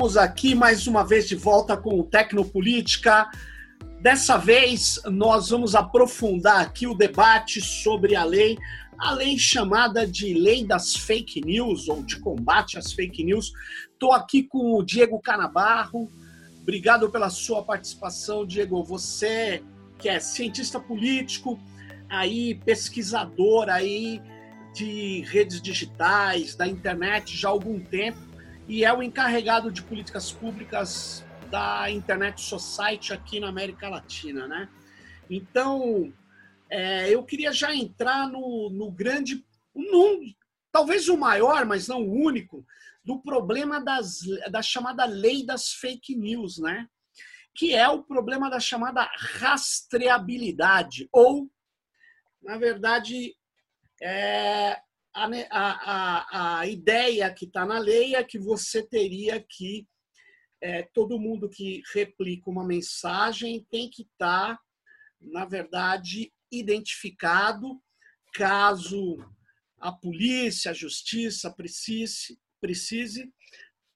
Estamos aqui mais uma vez de volta com o Tecnopolítica. Dessa vez nós vamos aprofundar aqui o debate sobre a lei, a lei chamada de Lei das Fake News ou de combate às fake news. Estou aqui com o Diego Canabarro. Obrigado pela sua participação, Diego. Você que é cientista político, aí pesquisador aí de redes digitais, da internet já há algum tempo e é o encarregado de políticas públicas da Internet Society aqui na América Latina, né? Então, é, eu queria já entrar no, no grande, num, talvez o maior, mas não o único, do problema das, da chamada lei das fake news, né? Que é o problema da chamada rastreabilidade, ou, na verdade, é, a, a, a ideia que está na lei é que você teria que é, todo mundo que replica uma mensagem tem que estar, tá, na verdade, identificado caso a polícia, a justiça precise, precise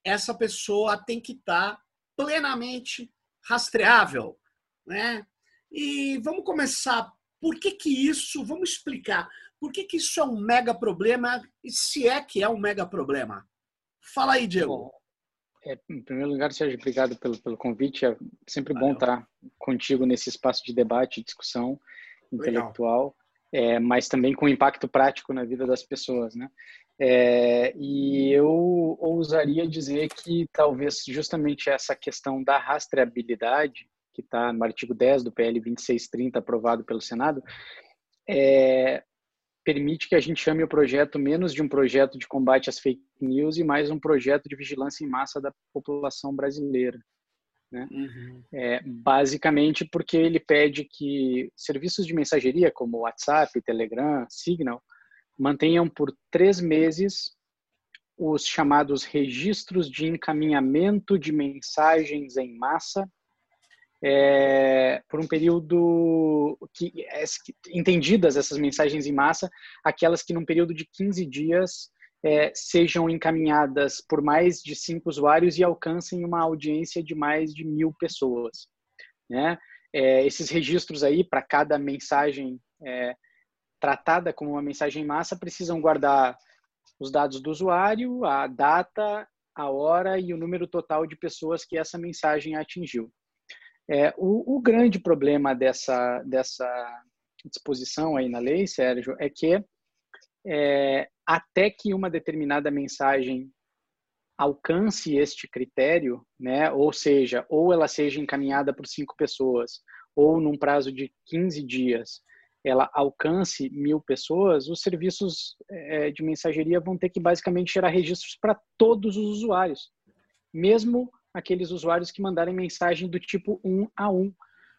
essa pessoa tem que estar tá plenamente rastreável, né? E vamos começar. Por que que isso? Vamos explicar. Por que, que isso é um mega problema e se é que é um mega problema? Fala aí, Diego. Bom, é, em primeiro lugar, Sérgio, obrigado pelo, pelo convite. É sempre Valeu. bom estar contigo nesse espaço de debate e discussão intelectual, é, mas também com impacto prático na vida das pessoas, né? É, e eu ousaria dizer que talvez justamente essa questão da rastreabilidade, que está no artigo 10 do PL 2630, aprovado pelo Senado, é, permite que a gente chame o projeto menos de um projeto de combate às fake news e mais um projeto de vigilância em massa da população brasileira. Né? Uhum. É, basicamente porque ele pede que serviços de mensageria como WhatsApp, Telegram, Signal mantenham por três meses os chamados registros de encaminhamento de mensagens em massa é, por um período que, entendidas essas mensagens em massa, aquelas que num período de 15 dias é, sejam encaminhadas por mais de cinco usuários e alcancem uma audiência de mais de mil pessoas. Né? É, esses registros aí, para cada mensagem é, tratada como uma mensagem em massa, precisam guardar os dados do usuário, a data, a hora e o número total de pessoas que essa mensagem atingiu. É, o, o, grande problema dessa, dessa disposição aí na lei, Sérgio, é que é, até que uma determinada mensagem alcance este critério, né, ou seja, ou ela seja encaminhada por cinco pessoas, ou num prazo de 15 dias, ela alcance mil pessoas, os serviços é, de mensageria vão ter que basicamente gerar registros para todos os usuários, mesmo aqueles usuários que mandarem mensagem do tipo um a um,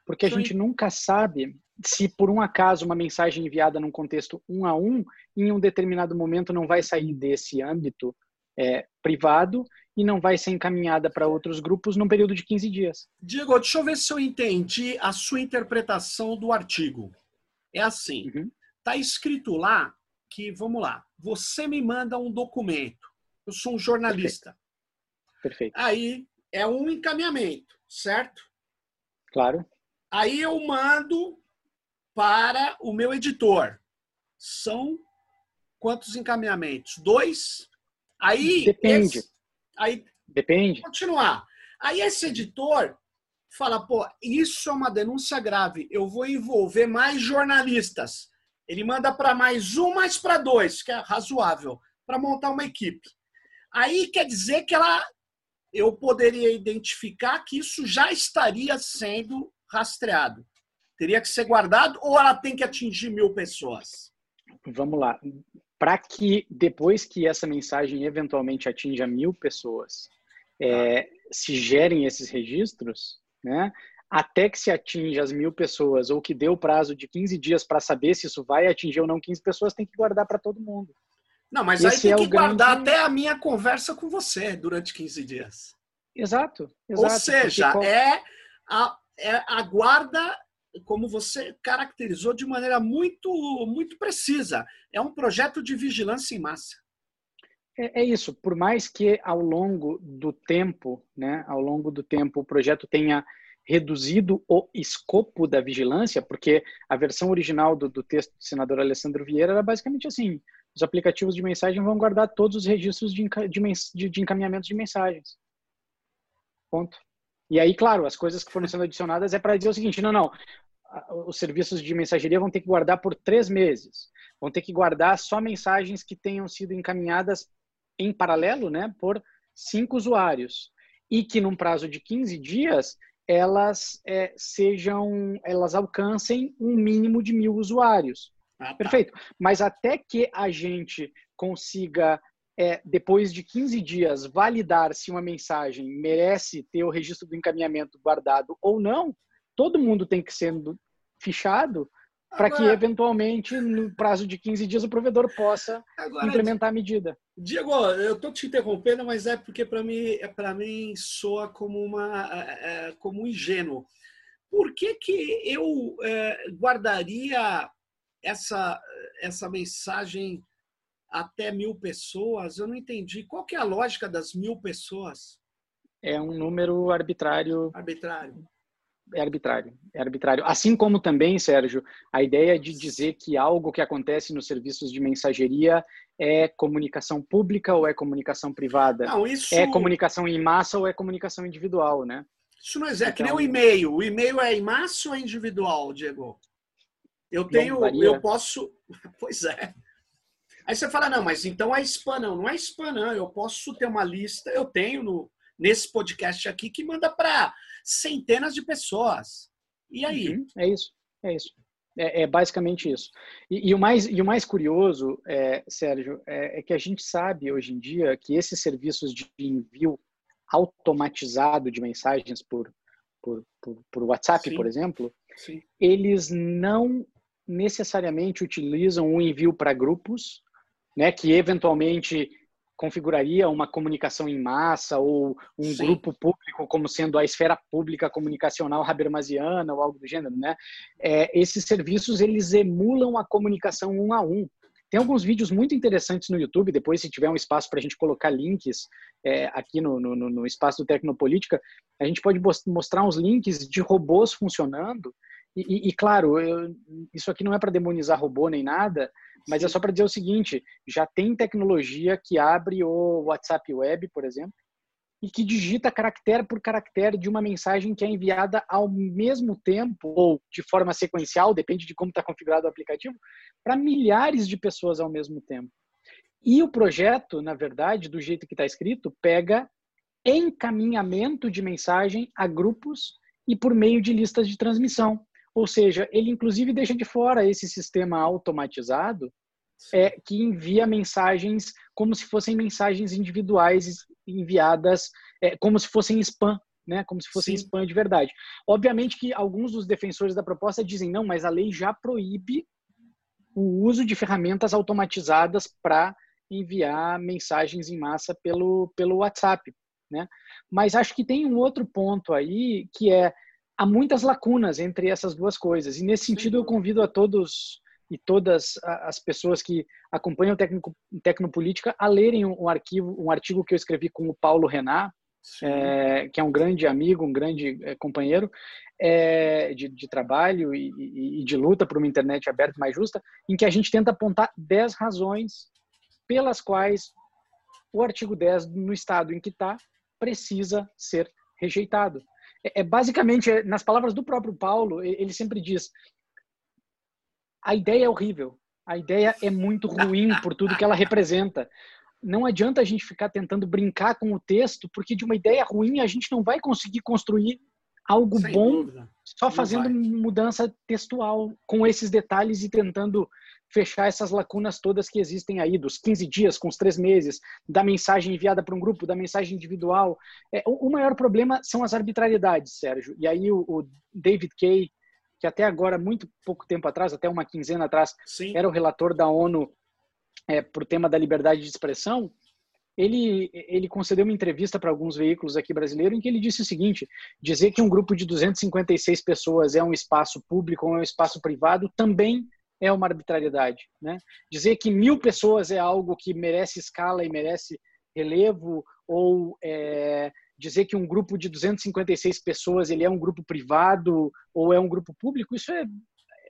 porque a Sim. gente nunca sabe se por um acaso uma mensagem enviada num contexto um a um, em um determinado momento não vai sair desse âmbito é, privado e não vai ser encaminhada para outros grupos num período de 15 dias. Diego, deixa eu ver se eu entendi a sua interpretação do artigo. É assim, uhum. tá escrito lá que, vamos lá, você me manda um documento. Eu sou um jornalista. Perfeito. Perfeito. Aí é um encaminhamento, certo? Claro. Aí eu mando para o meu editor. São quantos encaminhamentos? Dois? Aí. Depende. Esse, aí, Depende. Continuar. Aí esse editor fala: pô, isso é uma denúncia grave, eu vou envolver mais jornalistas. Ele manda para mais um, mais para dois, que é razoável, para montar uma equipe. Aí quer dizer que ela eu poderia identificar que isso já estaria sendo rastreado. Teria que ser guardado ou ela tem que atingir mil pessoas? Vamos lá. Para que depois que essa mensagem eventualmente atinja mil pessoas, é, tá. se gerem esses registros, né? Até que se atinja as mil pessoas ou que dê o prazo de 15 dias para saber se isso vai atingir ou não 15 pessoas, tem que guardar para todo mundo. Não, mas Esse aí tem é que guardar grande... até a minha conversa com você durante 15 dias. Exato. exato Ou seja, porque... é, a, é a guarda, como você caracterizou de maneira muito, muito precisa. É um projeto de vigilância em massa. É, é, isso. Por mais que ao longo do tempo, né, ao longo do tempo, o projeto tenha reduzido o escopo da vigilância, porque a versão original do, do texto do senador Alessandro Vieira era basicamente assim: os aplicativos de mensagem vão guardar todos os registros de, de, de encaminhamentos de mensagens. Ponto. E aí, claro, as coisas que foram sendo adicionadas é para dizer o seguinte: não, não, os serviços de mensageria vão ter que guardar por três meses, vão ter que guardar só mensagens que tenham sido encaminhadas em paralelo, né, por cinco usuários e que num prazo de 15 dias elas é, sejam, elas alcancem um mínimo de mil usuários. Ah, tá. Perfeito. Mas até que a gente consiga, é, depois de 15 dias, validar se uma mensagem merece ter o registro do encaminhamento guardado ou não, todo mundo tem que ser fichado para que eventualmente no prazo de 15 dias o provedor possa Agora, implementar a medida. Diego, eu estou te interrompendo, mas é porque para mim, é, para mim soa como uma é, é, como um ingênuo. Por que que eu é, guardaria essa essa mensagem até mil pessoas? Eu não entendi. Qual que é a lógica das mil pessoas? É um número arbitrário. Arbitrário é arbitrário. É arbitrário. Assim como também, Sérgio, a ideia de dizer que algo que acontece nos serviços de mensageria é comunicação pública ou é comunicação privada? Não, isso... É comunicação em massa ou é comunicação individual, né? Isso não é então... que nem o e-mail. O e-mail é em massa ou é individual, Diego? Eu tenho, eu posso... Pois é. Aí você fala, não, mas então é spam. Não, não é spam, não. Eu posso ter uma lista, eu tenho no, nesse podcast aqui que manda para centenas de pessoas. E aí? Uhum, é isso, é isso. É, é basicamente isso. E, e, o mais, e o mais curioso, é, Sérgio, é, é, que a gente sabe hoje em dia que esses serviços de envio automatizado de mensagens por, por, por, por WhatsApp, Sim. por exemplo, Sim. eles não necessariamente utilizam o envio para grupos, né, que eventualmente configuraria uma comunicação em massa ou um Sim. grupo público como sendo a esfera pública comunicacional habermasiana ou algo do gênero, né? É, esses serviços eles emulam a comunicação um a um. Tem alguns vídeos muito interessantes no YouTube. Depois, se tiver um espaço para a gente colocar links é, aqui no, no, no, espaço do Tecnopolítica, a gente pode mostrar uns links de robôs funcionando. E, e, e claro, eu, isso aqui não é para demonizar robô nem nada, mas é só para dizer o seguinte: já tem tecnologia que abre o WhatsApp Web, por exemplo, e que digita caractere por caractere de uma mensagem que é enviada ao mesmo tempo ou de forma sequencial, depende de como está configurado o aplicativo, para milhares de pessoas ao mesmo tempo. E o projeto, na verdade, do jeito que está escrito, pega encaminhamento de mensagem a grupos e por meio de listas de transmissão. Ou seja, ele inclusive deixa de fora esse sistema automatizado é, que envia mensagens como se fossem mensagens individuais enviadas, é, como se fossem spam, né? Como se fossem Sim. spam de verdade. Obviamente que alguns dos defensores da proposta dizem não, mas a lei já proíbe o uso de ferramentas automatizadas para enviar mensagens em massa pelo, pelo WhatsApp, né? Mas acho que tem um outro ponto aí que é há muitas lacunas entre essas duas coisas. E nesse sentido, eu convido a todos e todas as pessoas que acompanham o Tecnopolítica a lerem um arquivo, um artigo que eu escrevi com o Paulo Renat, é, que é um grande amigo, um grande é, companheiro é, de, de, trabalho e, e, e, de luta por uma internet aberta e mais justa, em que a gente tenta apontar 10 razões pelas quais o artigo 10, no estado em que está, precisa ser rejeitado. É, é, basicamente, é, nas palavras do próprio Paulo, ele sempre diz: a ideia é horrível, a ideia é muito ruim por tudo que ela representa. Não adianta a gente ficar tentando brincar com o texto, porque de uma ideia ruim a gente não vai conseguir construir algo Sem bom dúvida. só fazendo mudança textual com esses detalhes e tentando fechar essas lacunas todas que existem aí, dos 15 dias com os três meses, da mensagem enviada para um grupo, da mensagem individual. É, o, maior problema são as arbitrariedades, Sérgio. E aí o, o David Kay, que até agora, muito pouco tempo atrás, até uma quinzena atrás, Sim. era o relator da ONU é, para o tema da liberdade de expressão, ele, ele concedeu uma entrevista para alguns veículos aqui brasileiros em que ele disse o seguinte: dizer que um grupo de 256 pessoas é um espaço público ou é um espaço privado também é uma arbitrariedade. Né? Dizer que mil pessoas é algo que merece escala e merece relevo, ou é, dizer que um grupo de 256 pessoas ele é um grupo privado ou é um grupo público, isso é,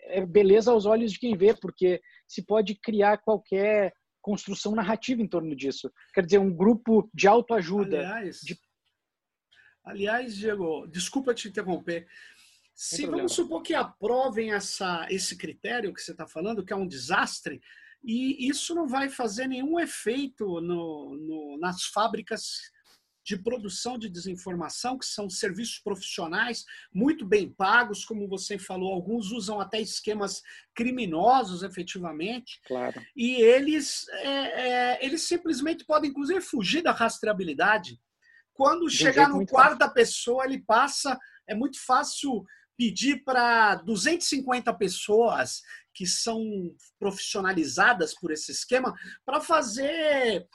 é beleza aos olhos de quem vê, porque se pode criar qualquer construção narrativa em torno disso. Quer dizer, um grupo de autoajuda. Aliás, de... aliás Diego, desculpa te interromper. Se vamos supor que aprovem essa, esse critério que você está falando, que é um desastre, e isso não vai fazer nenhum efeito no, no, nas fábricas de produção de desinformação, que são serviços profissionais muito bem pagos, como você falou, alguns usam até esquemas criminosos, efetivamente. Claro. E eles, é, é, eles simplesmente podem, inclusive, fugir da rastreabilidade. Quando de chegar no quarto da pessoa, ele passa. É muito fácil pedir para 250 pessoas que são profissionalizadas por esse esquema para fazer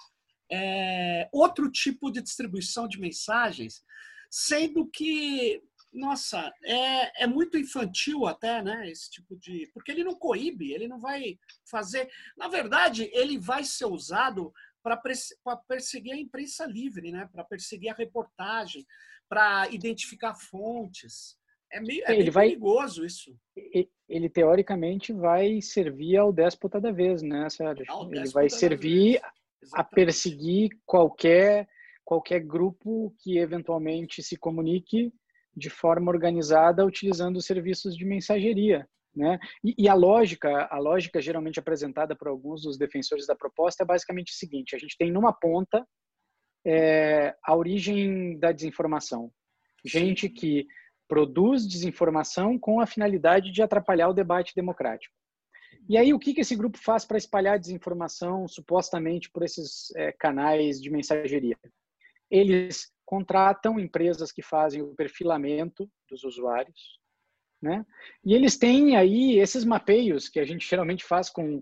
é, outro tipo de distribuição de mensagens, sendo que, nossa, é, é muito infantil até, né? Esse tipo de. Porque ele não coíbe, ele não vai fazer. Na verdade, ele vai ser usado para perseguir a imprensa livre, né? para perseguir a reportagem, para identificar fontes. É meio é ele vai, perigoso isso. Ele, teoricamente vai servir ao déspota da vez, né, Sérgio? Ele vai servir a perseguir qualquer qualquer grupo que eventualmente se comunique de forma organizada utilizando serviços de mensageria, né? E, e, a lógica, a lógica geralmente apresentada por alguns dos defensores da proposta é basicamente o seguinte: a gente tem numa ponta é, a origem da desinformação, gente que produz desinformação com a finalidade de atrapalhar o debate democrático. E aí, o que, que esse grupo faz para espalhar desinformação, supostamente, por esses é, canais de mensageria? Eles contratam empresas que fazem o perfilamento dos usuários, né? E eles têm aí esses mapeios que a gente geralmente faz com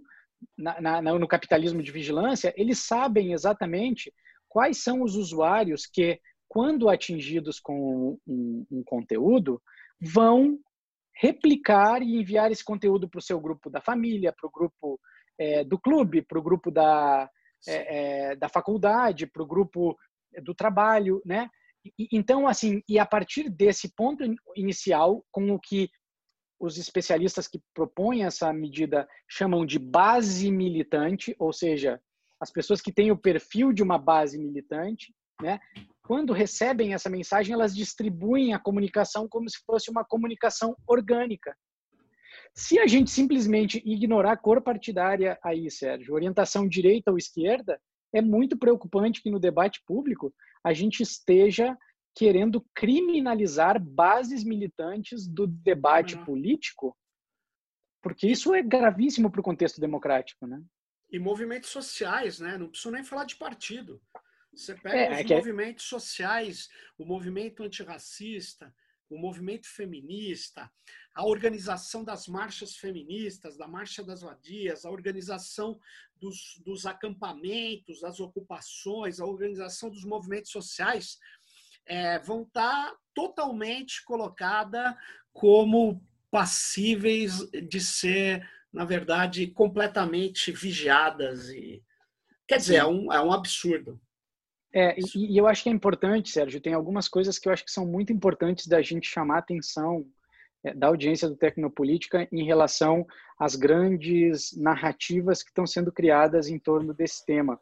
na, na, no capitalismo de vigilância, eles sabem exatamente quais são os usuários que, quando atingidos com um, um conteúdo, vão replicar e enviar esse conteúdo para o seu grupo da família, para o grupo é, do clube, para o grupo da, é, é, da faculdade, para o grupo do trabalho, né? E, então, assim, e a partir desse ponto inicial, com o que os especialistas que propõem essa medida chamam de base militante, ou seja, as pessoas que têm o perfil de uma base militante, né? Quando recebem essa mensagem, elas distribuem a comunicação como se fosse uma comunicação orgânica. Se a gente simplesmente ignorar a cor partidária aí, Sérgio, orientação direita ou esquerda, é muito preocupante que no debate público a gente esteja querendo criminalizar bases militantes do debate uhum. político, porque isso é gravíssimo para o contexto democrático, né? E movimentos sociais, né? Não preciso nem falar de partido. Você pega é, os é, é movimentos sociais, o movimento antirracista, o movimento feminista, a organização das marchas feministas, da Marcha das Vadias, a organização dos, dos acampamentos, das ocupações, a organização dos movimentos sociais, é, vão estar totalmente colocada como passíveis de ser, na verdade, completamente vigiadas. E, quer dizer, é um, é um absurdo. É, e, e, eu acho que é importante, Sérgio, tem algumas coisas que eu acho que são muito importantes da gente chamar a atenção é, da audiência do Tecnopolítica em relação às grandes narrativas que estão sendo criadas em torno desse tema.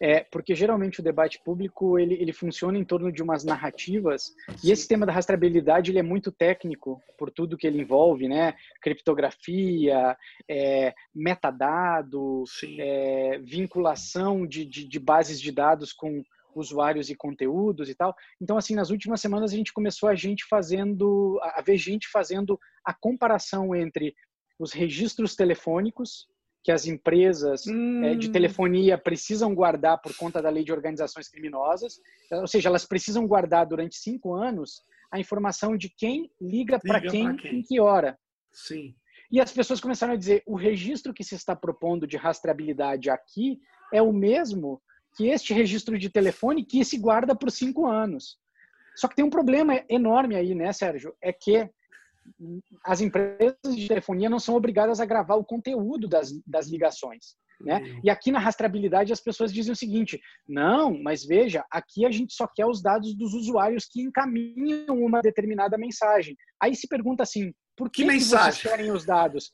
É, porque geralmente o debate público ele, ele funciona em torno de umas narrativas e esse tema da rastreabilidade ele é muito técnico por tudo que ele envolve, né? Criptografia, é, metadado, é, vinculação de, de, de bases de dados com usuários e conteúdos e tal. Então, assim, nas últimas semanas a gente começou a gente fazendo, a ver gente fazendo a comparação entre os registros telefônicos que as empresas hum. é, de hum. telefonia precisam guardar por conta da lei de organizações criminosas, ou seja, elas precisam guardar durante cinco anos a informação de quem liga, liga para quem, quem, em que hora. Sim. E as pessoas começaram a dizer: o registro que se está propondo de rastreabilidade aqui é o mesmo que este registro de telefone que se guarda por cinco anos. Só que tem um problema enorme aí, né, Sérgio? É que as empresas de telefonia não são obrigadas a gravar o conteúdo das, das ligações. Né? Uhum. E aqui na rastreabilidade as pessoas dizem o seguinte: não, mas veja, aqui a gente só quer os dados dos usuários que encaminham uma determinada mensagem. Aí se pergunta assim: por que, que, que vocês querem os dados?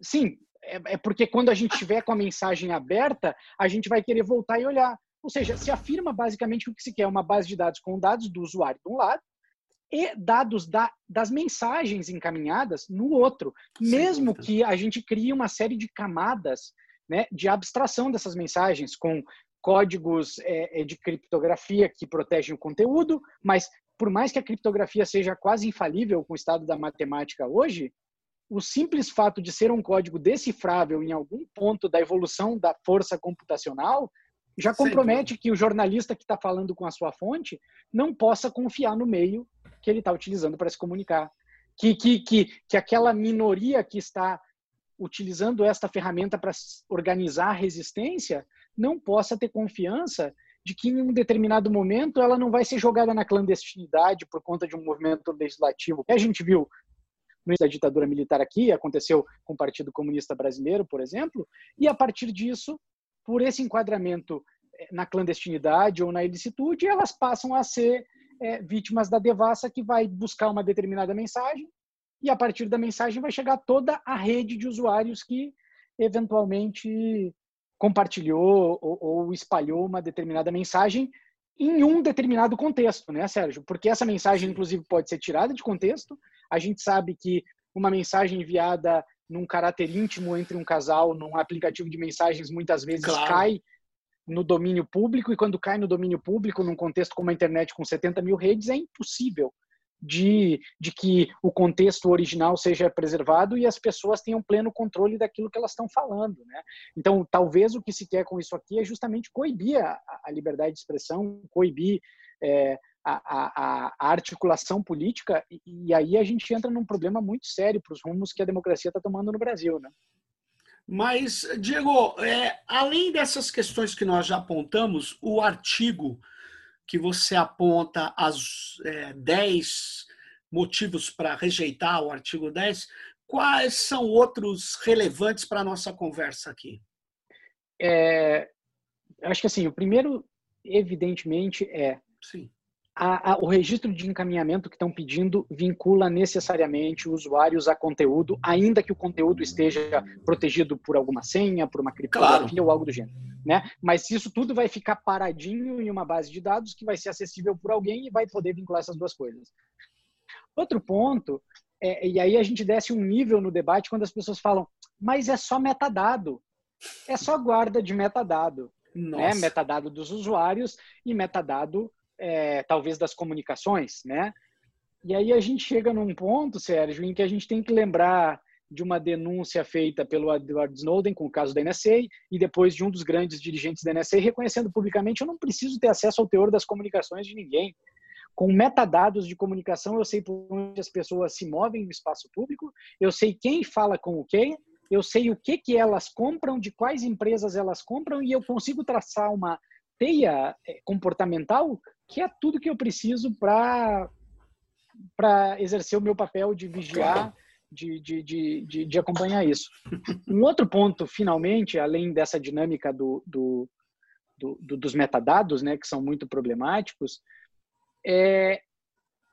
Sim, é, é porque quando a gente tiver com a mensagem aberta, a gente vai querer voltar e olhar. Ou seja, se afirma basicamente o que se quer, uma base de dados com dados do usuário de um lado e dados da, das mensagens encaminhadas no outro, mesmo que a gente crie uma série de camadas né, de abstração dessas mensagens com códigos é, é, de criptografia que protegem o conteúdo, mas por mais que a criptografia seja quase infalível com o estado da matemática hoje, o simples fato de ser um código decifrável em algum ponto da evolução da força computacional já compromete que o jornalista que está falando com a sua fonte não possa confiar no meio que ele está utilizando para se comunicar. Que, que, que, que aquela minoria que está utilizando esta ferramenta para organizar a resistência não possa ter confiança de que em um determinado momento ela não vai ser jogada na clandestinidade por conta de um movimento legislativo que a gente viu no da ditadura militar aqui, aconteceu com o Partido Comunista Brasileiro, por exemplo, e a partir disso, por esse enquadramento eh, na clandestinidade ou na ilicitude, elas passam a ser é, vítimas da devassa que vai buscar uma determinada mensagem e a partir da mensagem vai chegar toda a rede de usuários que eventualmente compartilhou ou, ou, espalhou uma determinada mensagem em um determinado contexto, né, Sérgio? Porque essa mensagem, inclusive, pode ser tirada de contexto. A gente sabe que uma mensagem enviada num caráter íntimo entre um casal, num aplicativo de mensagens, muitas vezes claro. cai no domínio público, e quando cai no domínio público, num contexto como a internet com 70 mil redes, é impossível de, de que o contexto original seja preservado e as pessoas tenham pleno controle daquilo que elas estão falando. Né? Então, talvez o que se quer com isso aqui é justamente coibir a, a liberdade de expressão, coibir é, a, a, a, articulação política, e, e, aí a gente entra num problema muito sério para os rumos que a democracia está tomando no Brasil. Né? Mas, Diego, é, além dessas questões que nós já apontamos, o artigo que você aponta as é, 10 motivos para rejeitar o artigo 10, quais são outros relevantes para a nossa conversa aqui? É, acho que assim, o primeiro, evidentemente, é Sim. A, a, o registro de encaminhamento que estão pedindo vincula necessariamente usuários a conteúdo, ainda que o conteúdo esteja protegido por alguma senha, por uma criptografia claro. ou algo do gênero. Né? Mas isso tudo vai ficar paradinho em uma base de dados que vai ser acessível por alguém e vai poder vincular essas duas coisas. Outro ponto, é, e aí a gente desce um nível no debate quando as pessoas falam, mas é só metadado, é só guarda de metadado, né? metadado dos usuários e metadado é, talvez das comunicações, né? E aí a gente chega num ponto, Sérgio, em que a gente tem que lembrar de uma denúncia feita pelo Edward Snowden com o caso da NSA e depois de um dos grandes dirigentes da NSA reconhecendo publicamente eu não preciso ter acesso ao teor das comunicações de ninguém. Com metadados de comunicação eu sei por onde as pessoas se movem no espaço público, eu sei quem fala com o quem, eu sei o que que elas compram, de quais empresas elas compram e eu consigo traçar uma teia eh, comportamental que é tudo que eu preciso para para exercer o meu papel de vigiar, de, de, de, de, acompanhar isso. Um outro ponto, finalmente, além dessa dinâmica do, do, do, dos metadados, né, que são muito problemáticos, é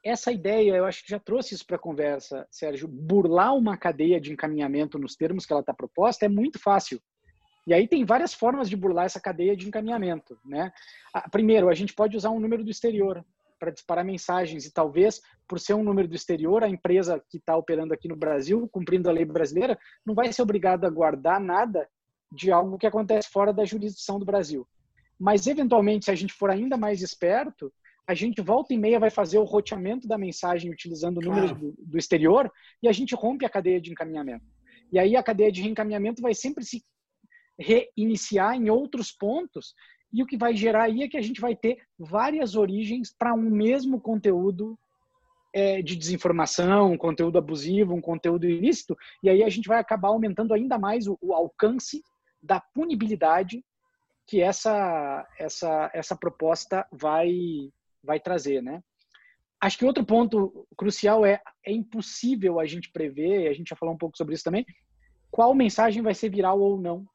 essa ideia, eu acho que já trouxe isso para a conversa, Sérgio, burlar uma cadeia de encaminhamento nos termos que ela está proposta é muito fácil. E aí tem várias formas de burlar essa cadeia de encaminhamento, né? Primeiro, a gente pode usar um número do exterior para disparar mensagens e talvez por ser um número do exterior, a empresa que está operando aqui no Brasil, cumprindo a lei brasileira, não vai ser obrigada a guardar nada de algo que acontece fora da jurisdição do Brasil. Mas eventualmente, se a gente for ainda mais esperto, a gente volta e meia vai fazer o roteamento da mensagem utilizando números claro. do, do exterior e a gente rompe a cadeia de encaminhamento. E aí a cadeia de reencaminhamento vai sempre se reiniciar em outros pontos. E o que vai gerar aí é que a gente vai ter várias origens para um mesmo conteúdo é, de desinformação, um conteúdo abusivo, um conteúdo ilícito, e aí a gente vai acabar aumentando ainda mais o, o alcance da punibilidade que essa, essa, essa proposta vai, vai trazer, né? acho que outro ponto crucial é é impossível a gente prever, a gente já falou um pouco sobre isso também, qual mensagem vai ser viral ou não.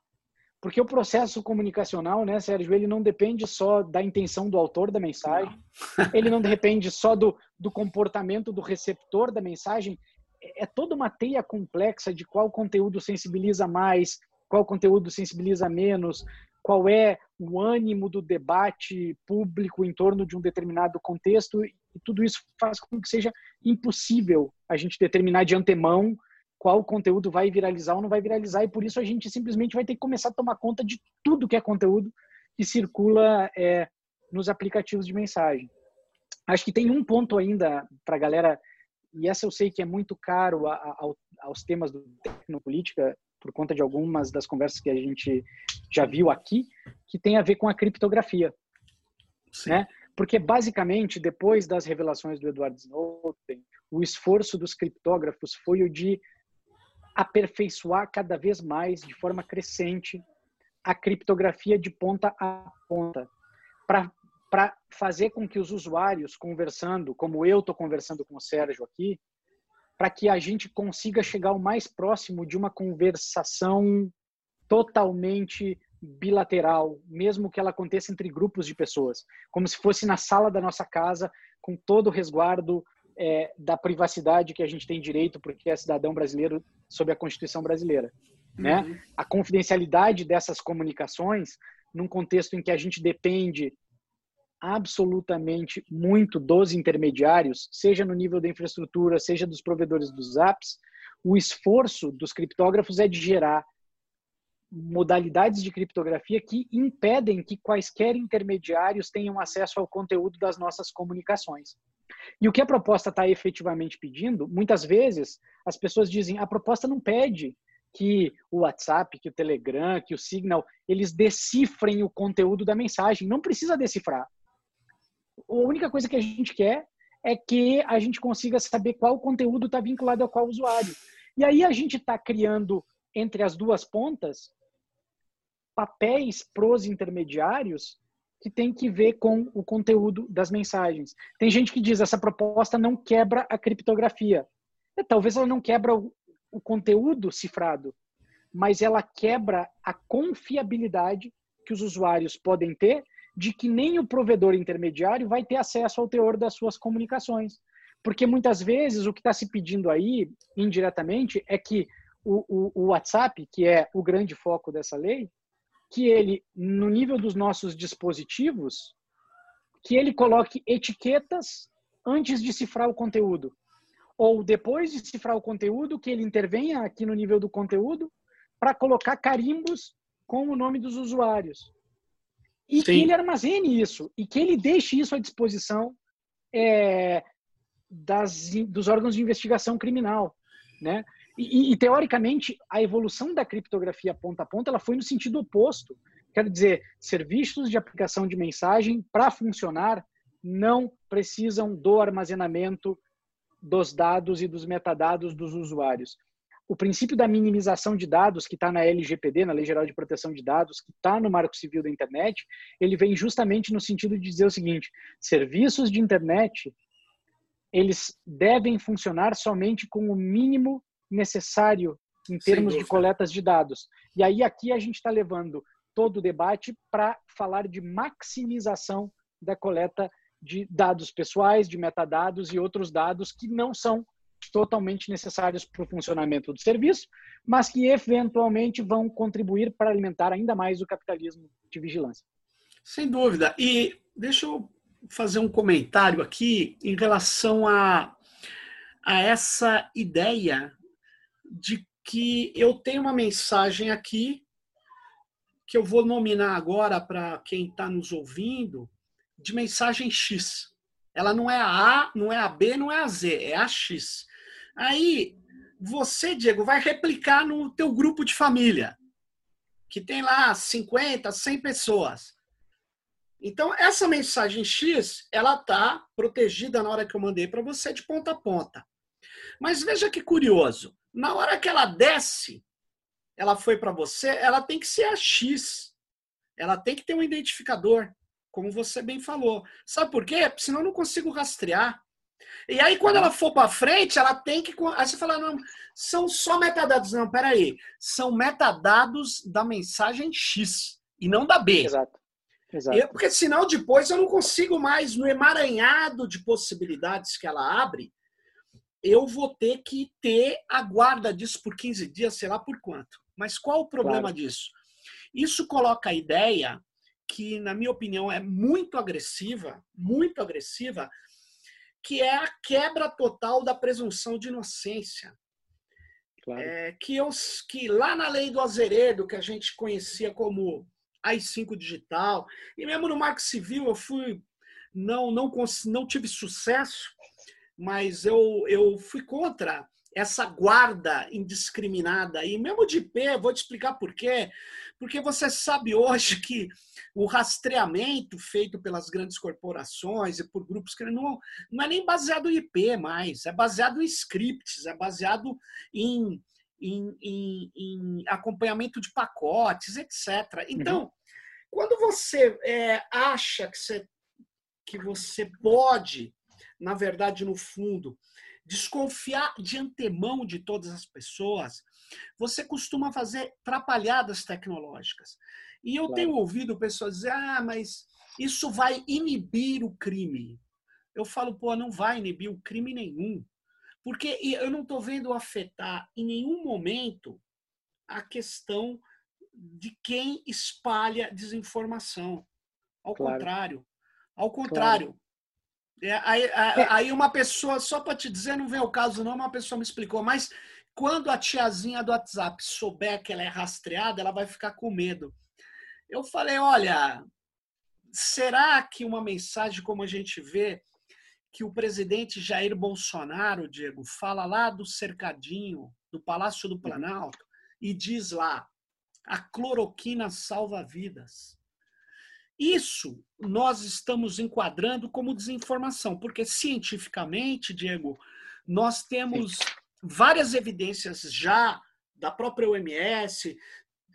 Porque o processo comunicacional, né, Sérgio, ele não depende só da intenção do autor da mensagem, não. ele não depende só do, do comportamento do receptor da mensagem, é, é toda uma teia complexa de qual conteúdo sensibiliza mais, qual conteúdo sensibiliza menos, qual é o ânimo do debate público em torno de um determinado contexto, e tudo isso faz com que seja impossível a gente determinar de antemão qual conteúdo vai viralizar ou não vai viralizar, e por isso a gente simplesmente vai ter que começar a tomar conta de tudo que é conteúdo que circula é, nos aplicativos de mensagem. Acho que tem um ponto ainda para a galera, e essa eu sei que é muito caro a, a, aos temas do Tecnopolítica, por conta de algumas das conversas que a gente já viu aqui, que tem a ver com a criptografia. Sim. Né? Porque, basicamente, depois das revelações do Edward Snowden, o esforço dos criptógrafos foi o de aperfeiçoar cada vez mais, de forma crescente, a criptografia de ponta a ponta, para fazer com que os usuários conversando, como eu estou conversando com o Sérgio aqui, para que a gente consiga chegar o mais próximo de uma conversação totalmente bilateral, mesmo que ela aconteça entre grupos de pessoas, como se fosse na sala da nossa casa, com todo o resguardo é, da privacidade que a gente tem direito, porque é cidadão brasileiro sob a Constituição brasileira. Né? Uhum. A confidencialidade dessas comunicaões, num contexto em que a gente depende absolutamente muito dos intermediários, seja no nível da infraestrutura, seja dos provedores dos apps, o esforço dos criptógrafos é de gerar modalidades de criptografia que impedem que quaisquer intermediários tenham acesso ao conteúdo das nossas comunicações. E o que a proposta está efetivamente pedindo, muitas vezes as pessoas dizem a proposta não pede que o WhatsApp, que o Telegram, que o Signal, eles decifrem o conteúdo da mensagem. Não precisa decifrar. A única coisa que a gente quer é que a gente consiga saber qual conteúdo está vinculado a qual usuário. E aí a gente está criando entre as duas pontas papéis pros intermediários que tem que ver com o conteúdo das mensagens. Tem gente que diz essa proposta não quebra a criptografia. É, talvez ela não quebra o, o conteúdo cifrado, mas ela quebra a confiabilidade que os usuários podem ter de que nem o provedor intermediário vai ter acesso ao teor das suas comunicações. Porque muitas vezes o que está se pedindo aí, indiretamente, é que o, o, o, WhatsApp, que é o grande foco dessa lei, que ele, no nível dos nossos dispositivos, que ele coloque etiquetas antes de cifrar o conteúdo. Ou depois de cifrar o conteúdo, que ele intervenha aqui no nível do conteúdo para colocar carimbos com o nome dos usuários e Sim. que ele armazene isso e que ele deixe isso à disposição é, das, dos órgãos de investigação criminal, né? E, e, teoricamente a evolução da criptografia ponta a ponta ela foi no sentido oposto. Quer dizer, serviços de aplicação de mensagem para funcionar não precisam do armazenamento dos dados e dos metadados dos usuários o princípio da minimização de dados, que está na LGPD, na Lei Geral de Proteção de Dados, que está no Marco Civil da Internet, ele vem justamente no sentido de dizer o seguinte: serviços de internet eles devem funcionar somente com o mínimo necessário em termos de coletas de dados. E aí aqui a gente está levando todo o debate para falar de maximização da coleta de dados pessoais, de metadados e outros dados que não são totalmente necessários para o funcionamento do serviço, mas que eventualmente vão contribuir para alimentar ainda mais o capitalismo de vigilância. Sem dúvida. E deixa eu fazer um comentário aqui em relação a, a essa ideia de que eu tenho uma mensagem aqui que eu vou nominar agora para quem está nos ouvindo de mensagem X. Ela não é a A, não é a B, não é a Z, é a X. Aí você, Diego, vai replicar no teu grupo de família, que tem lá 50, 100 pessoas. Então, essa mensagem X, ela tá protegida na hora que eu mandei para você de ponta a ponta. Mas veja que curioso, na hora que ela desce, ela foi para você, ela tem que ser a X. Ela tem que ter um identificador, como você bem falou. Sabe por quê? Senão eu não consigo rastrear. E aí, quando ela for para frente, ela tem que. Aí você fala, não, são só metadados. Não, peraí. São metadados da mensagem X e não da B. Exato. Exato. Eu, porque senão depois eu não consigo mais, no emaranhado de possibilidades que ela abre, eu vou ter que ter a guarda disso por 15 dias, sei lá por quanto. Mas qual o problema claro. disso? Isso coloca a ideia que, na minha opinião, é muito agressiva, muito agressiva, que é a quebra total da presunção de inocência. Claro. É, que, eu, que lá na lei do Azeredo, que a gente conhecia como AI-5 digital, e mesmo no Marco Civil eu fui não não não tive sucesso, mas eu, eu fui contra essa guarda indiscriminada. E mesmo de pé, vou te explicar por quê. Porque você sabe hoje que o rastreamento feito pelas grandes corporações e por grupos que não, não é nem baseado em IP mais, é baseado em scripts, é baseado em, em, em, em acompanhamento de pacotes, etc. Então, uhum. quando você é, acha que você, que você pode, na verdade, no fundo, desconfiar de antemão de todas as pessoas, você costuma fazer trapalhadas tecnológicas. E eu claro. tenho ouvido pessoas dizer: ah, mas isso vai inibir o crime. Eu falo, pô, não vai inibir o crime nenhum. Porque eu não estou vendo afetar em nenhum momento a questão de quem espalha desinformação. Ao claro. contrário. Ao contrário. Claro. É, aí, é. aí, uma pessoa, só para te dizer, não vem o caso não, uma pessoa me explicou, mas quando a tiazinha do WhatsApp souber que ela é rastreada, ela vai ficar com medo. Eu falei, olha, será que uma mensagem como a gente vê que o presidente Jair Bolsonaro, Diego, fala lá do cercadinho, do Palácio do Planalto, e diz lá, a cloroquina salva vidas. Isso nós estamos enquadrando como desinformação, porque cientificamente, Diego, nós temos várias evidências já da própria OMS.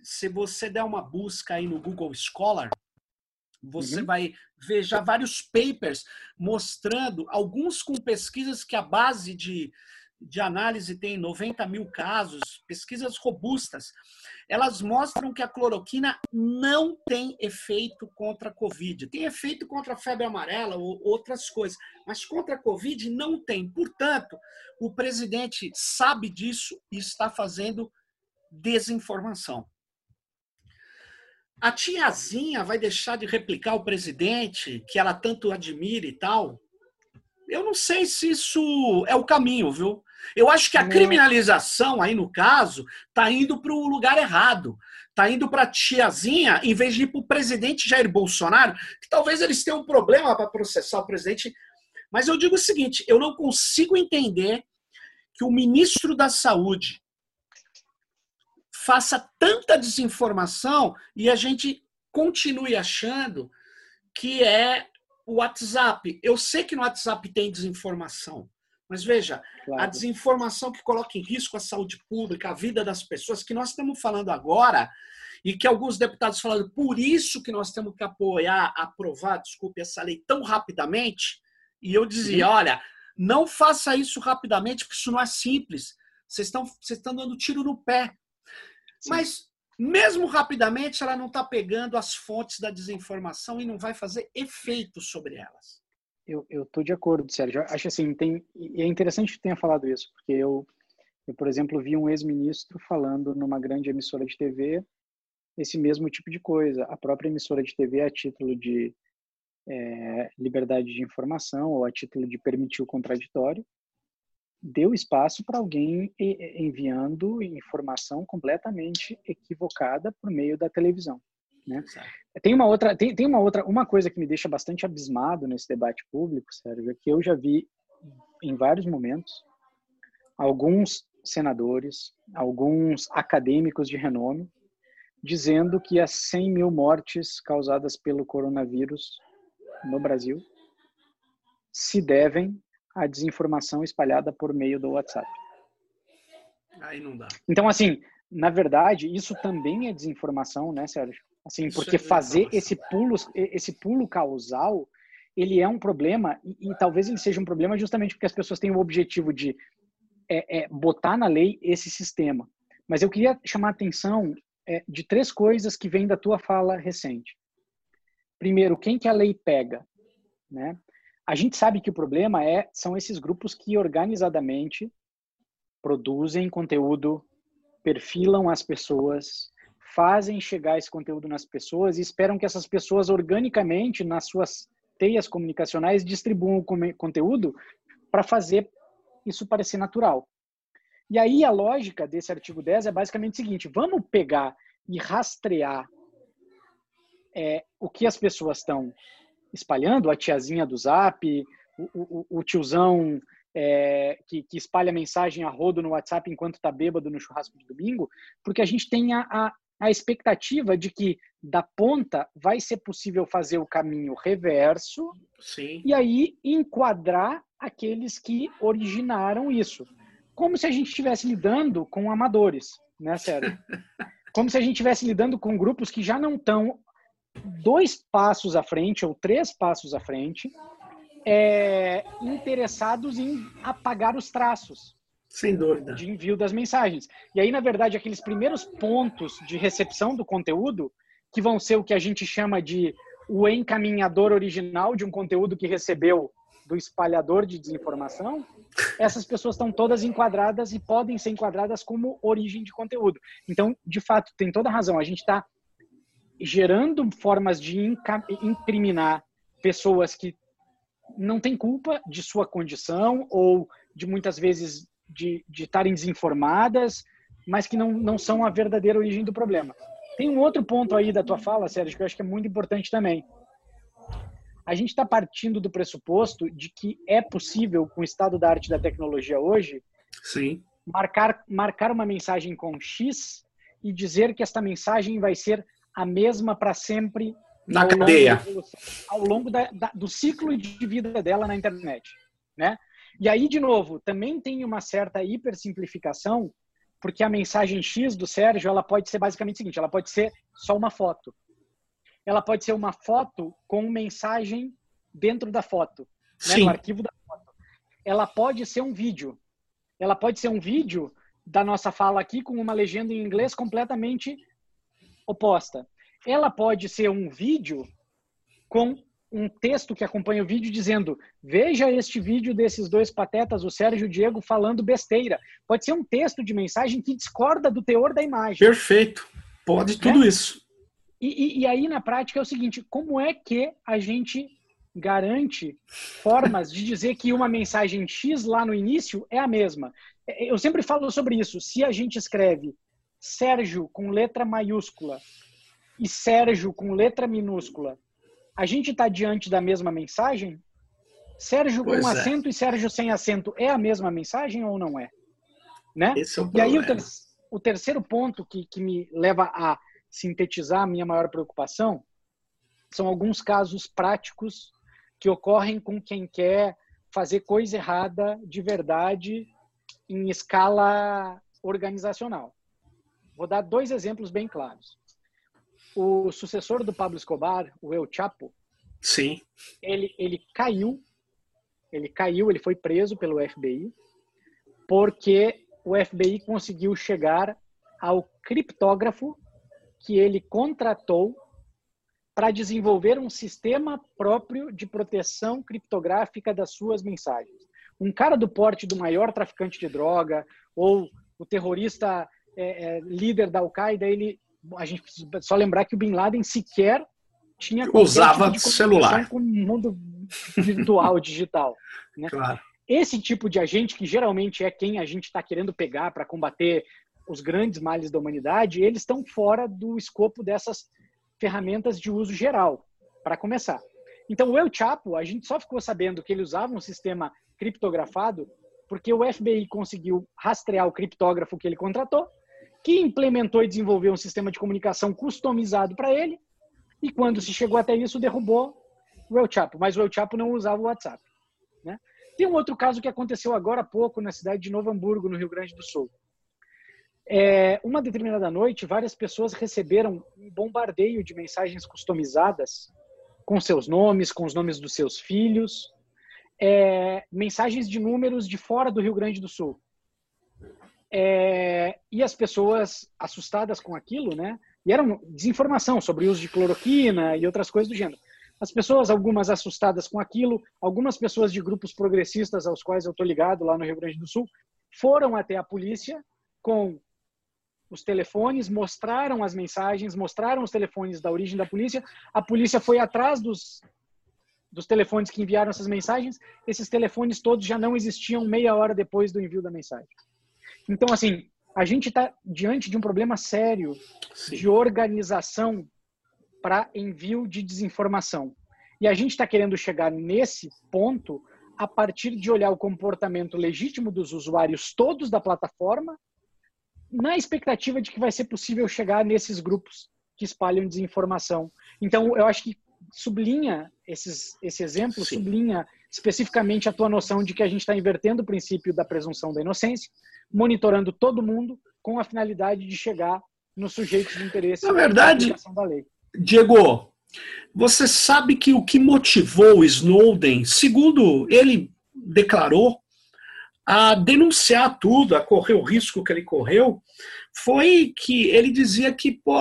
Se você der uma busca aí no Google Scholar, você uhum. vai ver já vários papers mostrando, alguns com pesquisas que a base de, de análise tem 90 mil casos, pesquisas robustas, elas mostram que a cloroquina não tem efeito contra a Covid. Tem efeito contra a febre amarela ou outras coisas, mas contra a Covid não tem. Portanto, o presidente sabe disso e está fazendo desinformação. A tiazinha vai deixar de replicar o presidente, que ela tanto admira e tal? Eu não sei se isso é o caminho, viu? Eu acho que a criminalização, aí no caso, está indo para o lugar errado. Está indo para a tiazinha, em vez de ir para o presidente Jair Bolsonaro, que talvez eles tenham um problema para processar o presidente. Mas eu digo o seguinte: eu não consigo entender que o ministro da Saúde faça tanta desinformação e a gente continue achando que é o WhatsApp. Eu sei que no WhatsApp tem desinformação. Mas veja, claro. a desinformação que coloca em risco a saúde pública, a vida das pessoas, que nós estamos falando agora, e que alguns deputados falaram, por isso que nós temos que apoiar, aprovar, desculpe, essa lei tão rapidamente. E eu dizia, Sim. olha, não faça isso rapidamente, porque isso não é simples. Vocês estão, vocês estão dando tiro no pé. Sim. Mas, mesmo rapidamente, ela não está pegando as fontes da desinformação e não vai fazer efeito sobre elas eu, tô de acordo, Sérgio. Acho assim, tem, e é interessante que tenha falado isso, porque eu, eu por exemplo, vi um ex-ministro falando numa grande emissora de TV esse mesmo tipo de coisa. A própria emissora de TV, a título de é, liberdade de informação ou a título de permitir o contraditório, deu espaço para alguém enviando informação completamente equivocada por meio da televisão. Né? Tem uma outra, tem, tem uma outra, uma coisa que me deixa bastante abismado nesse debate público, Sérgio, é que eu já vi em vários momentos alguns senadores, alguns acadêmicos de renome, dizendo que as 100 mil mortes causadas pelo coronavírus no Brasil se devem à desinformação espalhada por meio do WhatsApp. Aí não dá. Então, assim, na verdade, isso também é desinformação, né, Sérgio? Assim, porque é fazer esse pulo, esse pulo causal, ele é um problema e, e, talvez ele seja um problema justamente porque as pessoas têm o objetivo de é, é, botar na lei esse sistema. Mas eu queria chamar a atenção é, de três coisas que vêm da tua fala recente. Primeiro, quem que a lei pega, né? A gente sabe que o problema é são esses grupos que organizadamente produzem conteúdo, perfilam as pessoas, fazem chegar esse conteúdo nas pessoas e esperam que essas pessoas organicamente nas suas teias comunicacionais distribuam o conteúdo para fazer isso parecer natural. E aí a lógica desse artigo 10 é basicamente o seguinte: vamos pegar e rastrear é, o que as pessoas estão espalhando, a tiazinha do zap, o, o, o tiozão é, que, que, espalha mensagem a rodo no WhatsApp enquanto está bêbado no churrasco de domingo, porque a gente tem a, a, a, expectativa de que da ponta vai ser possível fazer o caminho reverso Sim. e aí enquadrar aqueles que originaram isso. Como se a gente estivesse lidando com amadores, né, sério? Como se a gente estivesse lidando com grupos que já não estão dois passos à frente ou três passos à frente, é, interessados em apagar os traços. Sem dúvida. De envio das mensagens. E aí, na verdade, aqueles primeiros pontos de recepção do conteúdo, que vão ser o que a gente chama de o encaminhador original de um conteúdo que recebeu do espalhador de desinformação, essas pessoas estão todas enquadradas e podem ser enquadradas como origem de conteúdo. Então, de fato, tem toda razão. A gente está gerando formas de incriminar pessoas que não têm culpa de sua condição ou de muitas vezes de, de estarem desinformadas, mas que não, não são a verdadeira origem do problema. Tem um outro ponto aí da tua fala, Sérgio, que eu acho que é muito importante também. A gente está partindo do pressuposto de que é possível, com o estado da arte da tecnologia hoje, Sim. Marcar, marcar uma mensagem com X e dizer que esta mensagem vai ser a mesma para sempre na cadeia. longo, ao longo da, da, do ciclo de vida dela na internet, né? E aí de novo também tem uma certa hipersimplificação porque a mensagem X do Sérgio ela pode ser basicamente o seguinte, ela pode ser só uma foto, ela pode ser uma foto com mensagem dentro da foto, né, no arquivo da foto. Ela pode ser um vídeo, ela pode ser um vídeo da nossa fala aqui com uma legenda em inglês completamente oposta. Ela pode ser um vídeo com um texto que acompanha o vídeo dizendo: Veja este vídeo desses dois patetas, o Sérgio e o Diego, falando besteira. Pode ser um texto de mensagem que discorda do teor da imagem. Perfeito. Pode tudo é? isso. E, e, e, aí, na prática, é o seguinte: como é que a gente garante formas de dizer que uma mensagem X lá no início é a mesma? Eu sempre falo sobre isso. Se a gente escreve Sérgio com letra maiúscula e Sérgio com letra minúscula, a gente está diante da mesma mensagem? Sérgio pois com é. acento e Sérgio sem acento é a mesma mensagem ou não é? Né? É o e aí o, ter o terceiro ponto que, que me leva a sintetizar a minha maior preocupação são alguns casos práticos que ocorrem com quem quer fazer coisa errada de verdade em escala organizacional. Vou dar dois exemplos bem claros. O sucessor do Pablo Escobar, o El Chapo, sim, ele ele caiu, ele caiu, ele foi preso pelo FBI porque o FBI conseguiu chegar ao criptógrafo que ele contratou para desenvolver um sistema próprio de proteção criptográfica das suas mensagens. Um cara do porte do maior traficante de droga ou o terrorista é, é, líder da Al-Qaeda, ele a gente só lembrar que o Bin Laden sequer tinha usava tipo celular com o mundo virtual digital, né? Claro. Esse tipo de agente que geralmente é quem a gente está querendo pegar para combater os grandes males da humanidade, eles estão fora do escopo dessas ferramentas de uso geral, para começar. Então, o El Chapo, a gente só ficou sabendo que ele usava um sistema criptografado porque o FBI conseguiu rastrear o criptógrafo que ele contratou que implementou e desenvolveu um sistema de comunicação customizado para ele, e quando se chegou até isso, derrubou o El Chapo, mas o El Chapo não usava o WhatsApp. Né? Tem um outro caso que aconteceu agora há pouco na cidade de Novo Hamburgo, no Rio Grande do Sul. É, uma determinada noite, várias pessoas receberam um bombardeio de mensagens customizadas com seus nomes, com os nomes dos seus filhos, é, mensagens de números de fora do Rio Grande do Sul. É, e as pessoas assustadas com aquilo, né? E era desinformação sobre o uso de cloroquina e outras coisas do gênero. As pessoas, algumas assustadas com aquilo, algumas pessoas de grupos progressistas aos quais eu estou ligado lá no Rio Grande do Sul, foram até a polícia com os telefones, mostraram as mensagens, mostraram os telefones da origem da polícia. A polícia foi atrás dos, dos telefones que enviaram essas mensagens. Esses telefones todos já não existiam meia hora depois do envio da mensagem. Então, assim, a gente está diante de um problema sério Sim. de organização para envio de desinformação. E a gente está querendo chegar nesse ponto a partir de olhar o comportamento legítimo dos usuários todos da plataforma na expectativa de que vai ser possível chegar nesses grupos que espalham desinformação. Então, eu acho que sublinha esses, esse exemplo, Sim. sublinha especificamente a tua noção de que a gente está invertendo o princípio da presunção da inocência, monitorando todo mundo com a finalidade de chegar nos sujeitos de interesse Na verdade, da lei. Diego, você sabe que o que motivou Snowden, segundo ele declarou, a denunciar tudo, a correr o risco que ele correu, foi que ele dizia que, pô,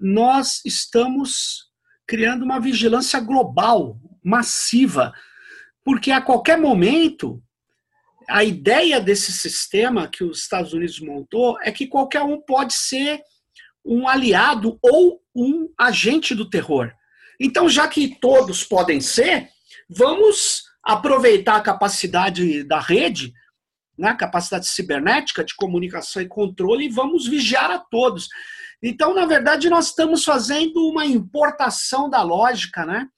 nós estamos criando uma vigilância global, massiva, porque a qualquer momento a ideia desse sistema que os Estados Unidos montou é que qualquer um pode ser um aliado ou um agente do terror. Então, já que todos podem ser, vamos aproveitar a capacidade da rede né, capacidade cibernética de comunicação e controle e vamos vigiar a todos. Então, na verdade, nós estamos fazendo uma importação da lógica, né?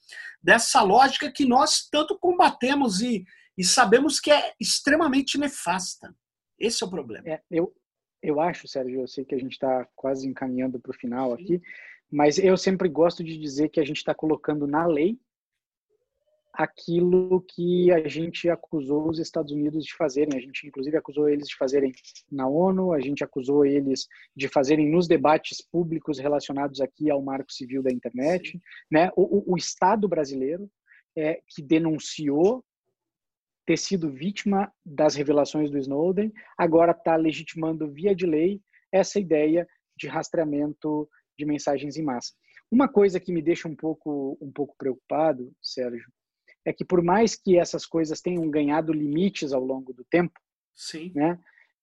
Dessa lógica que nós tanto combatemos e, e sabemos que é extremamente nefasta. Esse é o problema. É, eu, eu acho, Sérgio, eu sei que a gente está quase encaminhando para o final aqui, mas eu sempre gosto de dizer que a gente está colocando na lei aquilo que a gente acusou os Estados Unidos de fazerem. A gente, inclusive, acusou eles de fazerem na ONU, a gente acusou eles de fazerem nos debates públicos relacionados aqui ao marco civil da internet. Né? O, o, o Estado brasileiro, é, que denunciou ter sido vítima das revelações do Snowden, agora está legitimando via de lei essa ideia de rastreamento de mensagens em massa. Uma coisa que me deixa um pouco, um pouco preocupado, Sérgio, é que por mais que essas coisas tenham ganhado limites ao longo do tempo, Sim. né?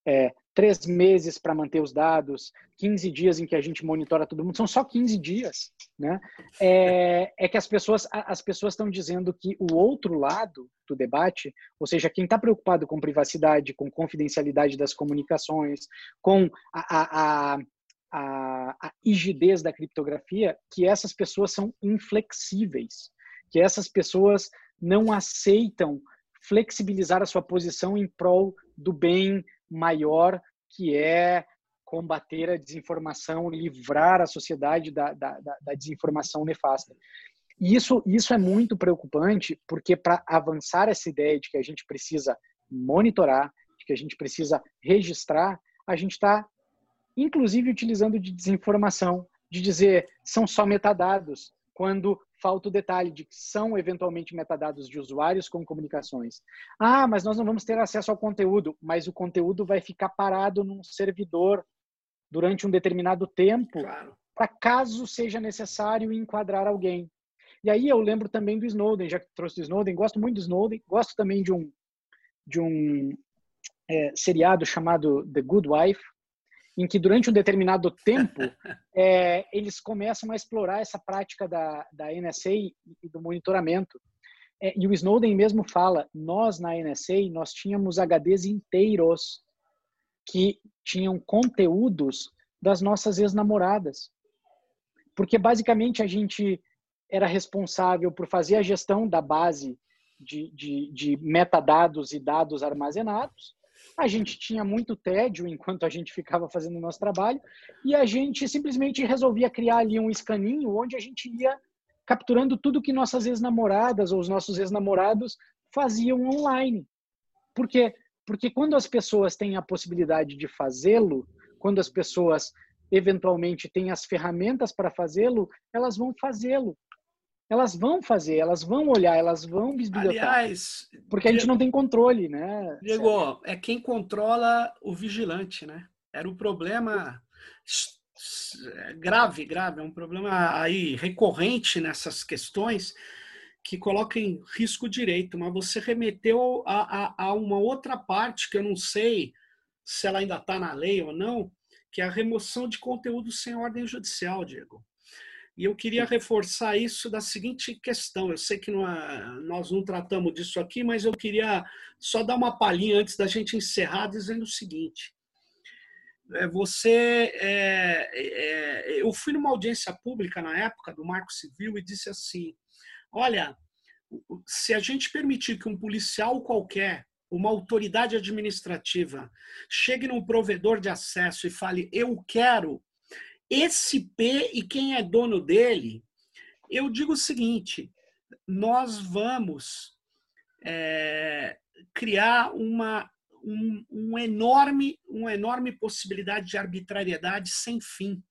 É, três meses para manter os dados, 15 dias em que a gente monitora todo mundo, são só 15 dias, né? É, é que as pessoas as pessoas estão dizendo que o outro lado do debate, ou seja, quem está preocupado com privacidade, com confidencialidade das comunicações, com a, a, a a, a rigidez da criptografia, que essas pessoas são inflexíveis, que essas pessoas não aceitam flexibilizar a sua posição em prol do bem maior, que é combater a desinformação, livrar a sociedade da, da, da desinformação nefasta. E isso, isso é muito preocupante, porque para avançar essa ideia de que a gente precisa monitorar, de que a gente precisa registrar, a gente está, inclusive, utilizando de desinformação, de dizer são só metadados, quando falta o detalhe de que são eventualmente metadados de usuários com comunicações. Ah, mas nós não vamos ter acesso ao conteúdo, mas o conteúdo vai ficar parado num servidor durante um determinado tempo, claro. para caso seja necessário enquadrar alguém. E aí eu lembro também do Snowden, já que trouxe Snowden, gosto muito do Snowden, gosto também de um de um é, seriado chamado The Good Wife, em que durante um determinado tempo é, eles começam a explorar essa prática da, da NSA e do monitoramento. É, e o Snowden mesmo fala, nós na NSA, nós tínhamos HDs inteiros que tinham conteúdos das nossas ex-namoradas. Porque basicamente a gente era responsável por fazer a gestão da base de, de, de metadados e dados armazenados, a gente tinha muito tédio enquanto a gente ficava fazendo o nosso trabalho e a gente simplesmente resolvia criar ali um escaninho onde a gente ia capturando tudo que nossas ex-namoradas ou os nossos ex-namorados faziam online. Por quê? Porque quando as pessoas têm a possibilidade de fazê-lo, quando as pessoas eventualmente têm as ferramentas para fazê-lo, elas vão fazê-lo. Elas vão fazer, elas vão olhar, elas vão bisbilhotar. Aliás, porque a gente não tem controle, né? Diego, é quem controla o vigilante, né? Era o problema grave, grave, é um problema aí recorrente nessas questões que coloca em risco o direito, mas você remeteu a, a, a uma outra parte que eu não sei se ela ainda está na lei ou não, que é a remoção de conteúdo sem ordem judicial, Diego. E eu queria reforçar isso da seguinte questão. Eu sei que não é, nós não tratamos disso aqui, mas eu queria só dar uma palhinha antes da gente encerrar, dizendo o seguinte. É, você, é, é, eu fui numa audiência pública na época do Marco Civil e disse assim: olha, se a gente permitir que um policial qualquer, uma autoridade administrativa, chegue num provedor de acesso e fale: eu quero esse P e quem é dono dele, eu digo o seguinte: nós vamos é, criar uma, um, um enorme, uma enorme possibilidade de arbitrariedade sem fim.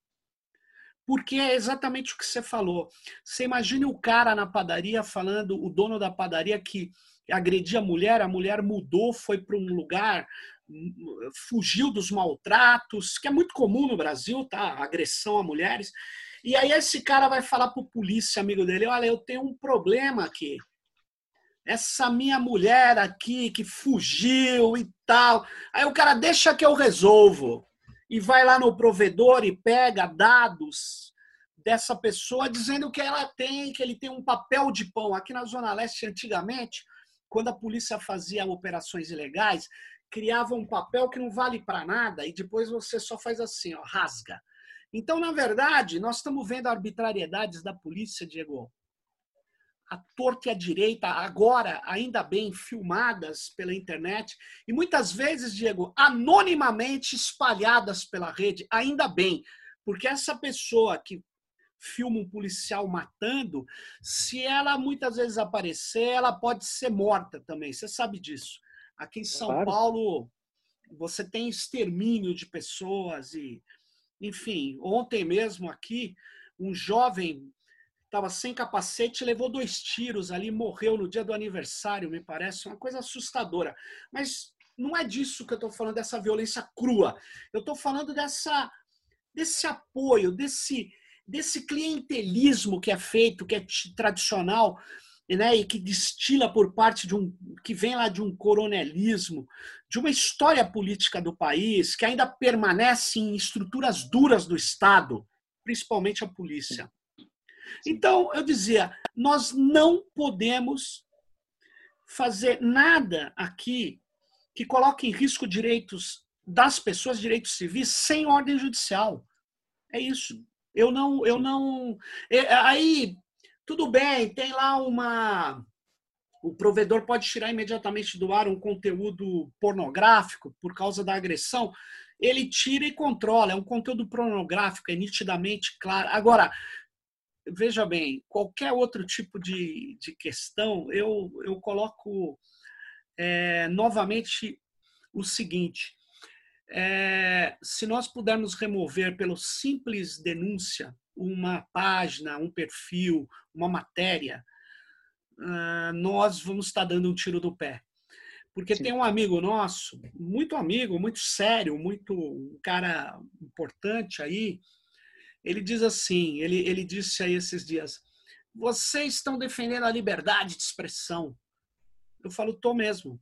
Porque é exatamente o que você falou. Você imagine o cara na padaria falando, o dono da padaria que agredia a mulher, a mulher mudou, foi para um lugar fugiu dos maltratos, que é muito comum no Brasil, tá? Agressão a mulheres. E aí esse cara vai falar pro polícia amigo dele, olha, eu tenho um problema aqui. Essa minha mulher aqui que fugiu e tal. Aí o cara deixa que eu resolvo. E vai lá no provedor e pega dados dessa pessoa dizendo que ela tem, que ele tem um papel de pão. Aqui na Zona Leste, antigamente, quando a polícia fazia operações ilegais, criava um papel que não vale para nada e depois você só faz assim, ó, rasga. Então, na verdade, nós estamos vendo arbitrariedades da polícia, Diego. A torta e a direita, agora, ainda bem, filmadas pela internet e muitas vezes, Diego, anonimamente espalhadas pela rede, ainda bem, porque essa pessoa que filma um policial matando, se ela muitas vezes aparecer, ela pode ser morta também. Você sabe disso. Aqui em São claro. Paulo, você tem extermínio de pessoas e, enfim, ontem mesmo aqui, um jovem estava sem capacete, levou dois tiros ali, morreu no dia do aniversário, me parece, uma coisa assustadora. Mas não é disso que eu estou falando, dessa violência crua. Eu estou falando dessa, desse apoio, desse, desse clientelismo que é feito, que é tradicional, né, e que destila por parte de um que vem lá de um coronelismo, de uma história política do país que ainda permanece em estruturas duras do Estado, principalmente a polícia. Então, eu dizia, nós não podemos fazer nada aqui que coloque em risco direitos das pessoas, direitos civis, sem ordem judicial. É isso. Eu não, eu não. É, aí tudo bem, tem lá uma. O provedor pode tirar imediatamente do ar um conteúdo pornográfico por causa da agressão. Ele tira e controla. É um conteúdo pornográfico, é nitidamente claro. Agora, veja bem, qualquer outro tipo de, de questão, eu, eu coloco é, novamente o seguinte: é, se nós pudermos remover pelo simples denúncia uma página, um perfil, uma matéria, uh, nós vamos estar dando um tiro do pé. Porque Sim. tem um amigo nosso, muito amigo, muito sério, muito um cara importante aí, ele diz assim, ele, ele disse aí esses dias, vocês estão defendendo a liberdade de expressão. Eu falo, tô mesmo.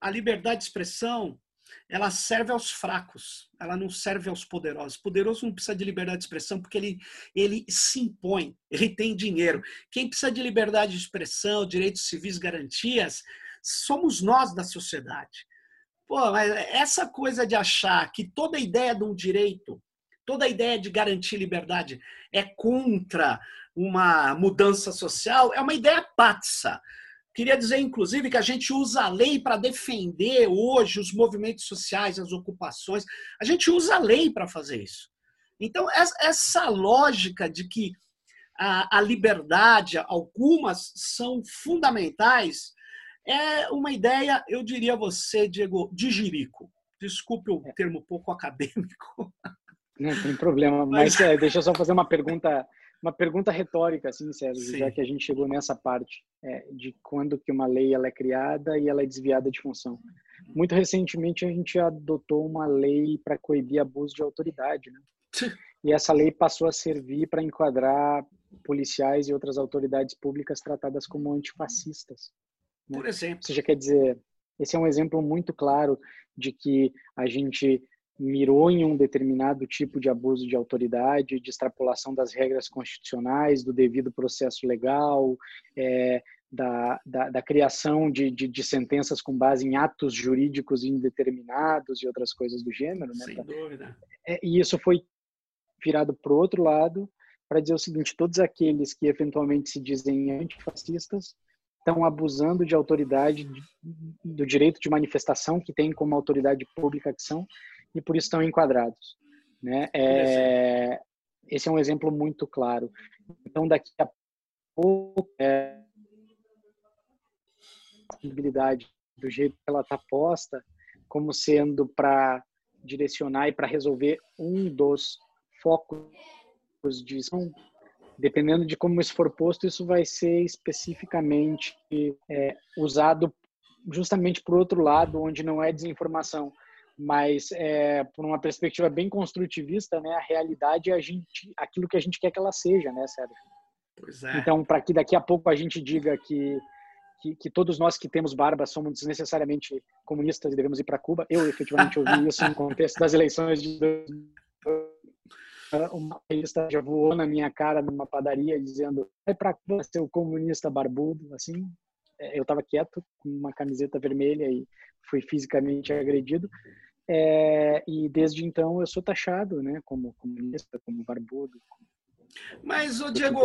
A liberdade de expressão ela serve aos fracos, ela não serve aos poderosos. Poderoso não precisa de liberdade de expressão porque ele, ele se impõe, ele tem dinheiro. Quem precisa de liberdade de expressão, direitos civis, garantias, somos nós da sociedade. Pô, mas essa coisa de achar que toda ideia de um direito, toda ideia de garantir liberdade é contra uma mudança social, é uma ideia patsa. Queria dizer, inclusive, que a gente usa a lei para defender hoje os movimentos sociais, as ocupações. A gente usa a lei para fazer isso. Então, essa lógica de que a, liberdade, algumas são fundamentais, é uma ideia, eu diria a você, Diego, de jirico. Desculpe o termo pouco acadêmico. Não tem problema, mas, mas é, deixa eu só fazer uma pergunta uma pergunta retórica, assim, Sérgio, Sim. já que a gente chegou nessa parte é, de quando que uma lei ela é criada e ela é desviada de função. Muito recentemente a gente adotou uma lei para coibir abuso de autoridade, né? E essa lei passou a servir para enquadrar policiais e outras autoridades públicas tratadas como antifascistas. Né? Por exemplo. Ou seja, quer dizer, esse é um exemplo muito claro de que a gente mirou em um determinado tipo de abuso de autoridade, de extrapolação das regras constitucionais, do devido processo legal, é, da, da, da, criação de, de, de, sentenças com base em atos jurídicos indeterminados e outras coisas do gênero. Né? Sem dúvida. É, e isso foi virado para o outro lado para dizer o seguinte: todos aqueles que eventualmente se dizem antifascistas estão abusando de autoridade, do direito de manifestação que tem como autoridade pública que são, e por isso estão enquadrados. Né? É, esse é um exemplo muito claro. Então, daqui a pouco, é, a possibilidade do jeito que ela está posta, como sendo para direcionar e para resolver um dos focos de ação, dependendo de como isso for posto, isso vai ser especificamente é, usado justamente por outro lado, onde não é desinformação, mas é, por uma perspectiva bem construtivista, né, a realidade é a gente, aquilo que a gente quer que ela seja, né, Sérgio? Pois é. Então, para que daqui a pouco a gente diga que, que, que, todos nós que temos barba somos desnecessariamente comunistas e devemos ir para Cuba, eu efetivamente ouvi isso no contexto das eleições de uma revista já voou na minha cara numa padaria dizendo é para ser o comunista barbudo assim eu estava quieto com uma camiseta vermelha e fui fisicamente agredido. É, e desde então eu sou taxado né como comunista como barbudo como mas o Diego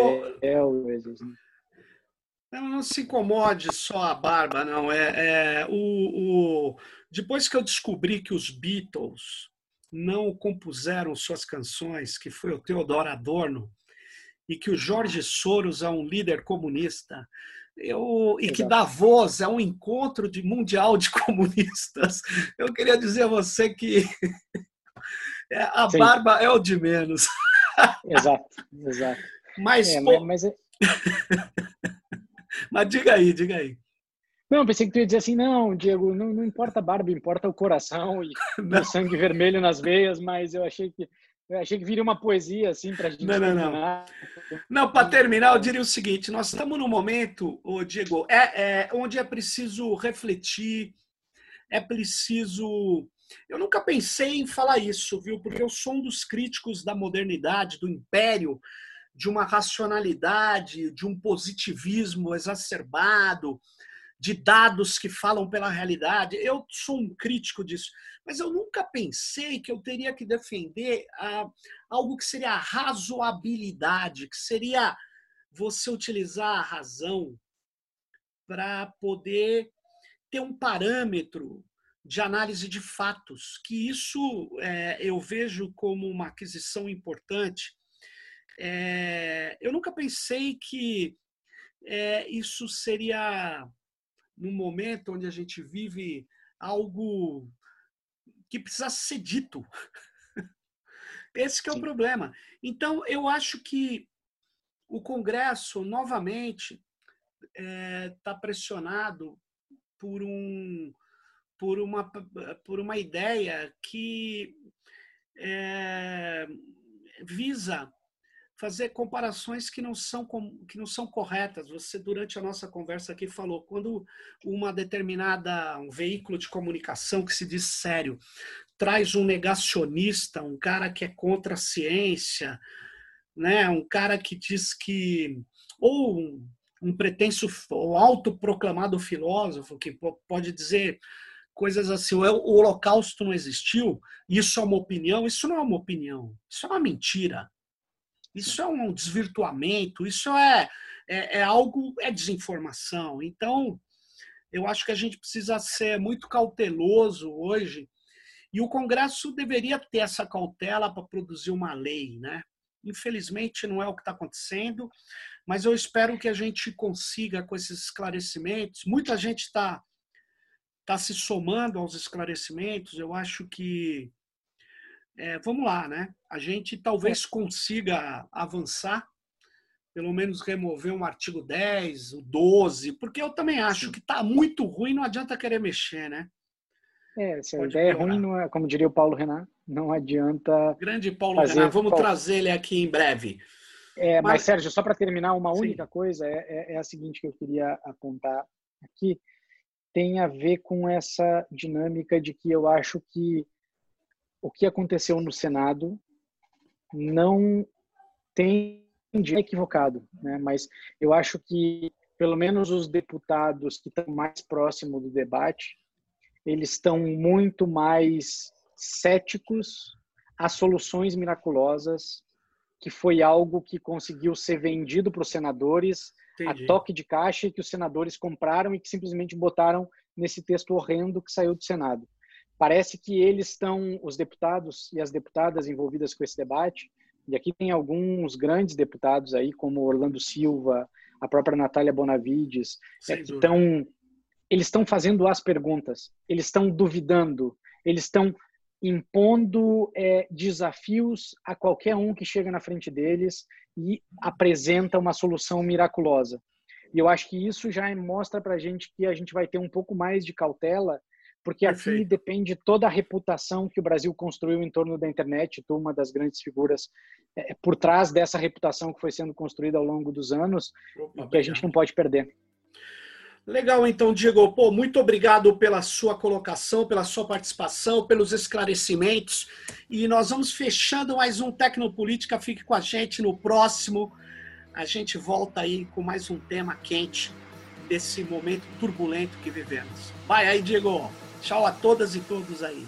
não se incomode só a barba não. É, é o, o depois que eu descobri que os Beatles não compuseram suas canções, que foi o Theodor Adorno, e que o Jorge Soros é um líder comunista, eu, e que Davos é um encontro de mundial de comunistas. Eu queria dizer a você que é, a Sim. barba é o de menos. Exato, exato. Mas, é, pô... mas, mas... mas diga aí, diga aí. Não, pensei que tu ia dizer assim, não, Diego, não, não importa a barba, importa o coração e o sangue vermelho nas veias, mas eu achei que eu achei que viria uma poesia assim para gente. Não, não, não. Não, para terminar, eu diria o seguinte: nós estamos num momento, ô Diego, é, é onde é preciso refletir, é preciso. Eu nunca pensei em falar isso, viu? Porque eu sou um dos críticos da modernidade, do império, de uma racionalidade, de um positivismo exacerbado de dados que falam pela realidade. Eu sou um crítico disso, mas eu nunca pensei que eu teria que defender algo que seria a razoabilidade, que seria você utilizar a razão para poder ter um parâmetro de análise de fatos, que isso é, eu vejo como uma aquisição importante. É, eu nunca pensei que é, isso seria num momento onde a gente vive algo que precisa ser dito. Esse que é Sim. o problema. Então, eu acho que o Congresso, novamente, está é, tá pressionado por, um, por, uma, por uma ideia que é, visa fazer comparações que não são que não são corretas. Você durante a nossa conversa aqui falou quando uma determinada um veículo de comunicação que se diz sério traz um negacionista, um cara que é contra a ciência, né, um cara que diz que ou um, um pretenso ou autoproclamado filósofo que pode dizer coisas assim, o holocausto não existiu, isso é uma opinião, isso não é uma opinião, isso é uma mentira. Isso é um desvirtuamento, isso é, é, é algo, é desinformação. Então, eu acho que a gente precisa ser muito cauteloso hoje e o Congresso deveria ter essa cautela para produzir uma lei, né? Infelizmente não é o que está acontecendo, mas eu espero que a gente consiga com esses esclarecimentos. Muita gente está tá se somando aos esclarecimentos. Eu acho que é, vamos lá, né? A gente talvez consiga avançar pelo menos remover um artigo 10, o 12, porque eu também acho que está muito ruim, não adianta querer mexer, né? É, se a Pode ideia piorar. é ruim, não é, como diria o Paulo Renan, não adianta. Grande Paulo Renan, vamos qual... trazer ele aqui em breve. É, mas... mas, Sérgio, só para terminar, uma Sim. única coisa é, é, é, a seguinte que eu queria apontar aqui, tem a ver com essa dinâmica de que eu acho que o que aconteceu no Senado não tem é equivocado, né? mas eu acho que pelo menos os deputados que estão mais próximos do debate, eles estão muito mais céticos a soluções miraculosas, que foi algo que conseguiu ser vendido para os senadores Entendi. a toque de caixa e que os senadores compraram e que simplesmente botaram nesse texto horrendo que saiu do Senado. Parece que eles estão, os deputados e as deputadas envolvidas com esse debate, e aqui tem alguns grandes deputados aí, como Orlando Silva, a própria Natália Bonavides, é, estão, eles estão fazendo as perguntas, eles estão duvidando, eles estão impondo é, desafios a qualquer um que chega na frente deles e apresenta uma solução miraculosa. E eu acho que isso já mostra para a gente que a gente vai ter um pouco mais de cautela porque Perfeito. aqui depende toda a reputação que o Brasil construiu em torno da internet. Tu, uma das grandes figuras é, por trás dessa reputação que foi sendo construída ao longo dos anos, Opa, que a gente não pode perder. Legal, então, Diego. Pô, muito obrigado pela sua colocação, pela sua participação, pelos esclarecimentos. E nós vamos fechando mais um Tecnopolítica. Fique com a gente no próximo. A gente volta aí com mais um tema quente desse momento turbulento que vivemos. Vai aí, Diego. Tchau a todas e todos aí.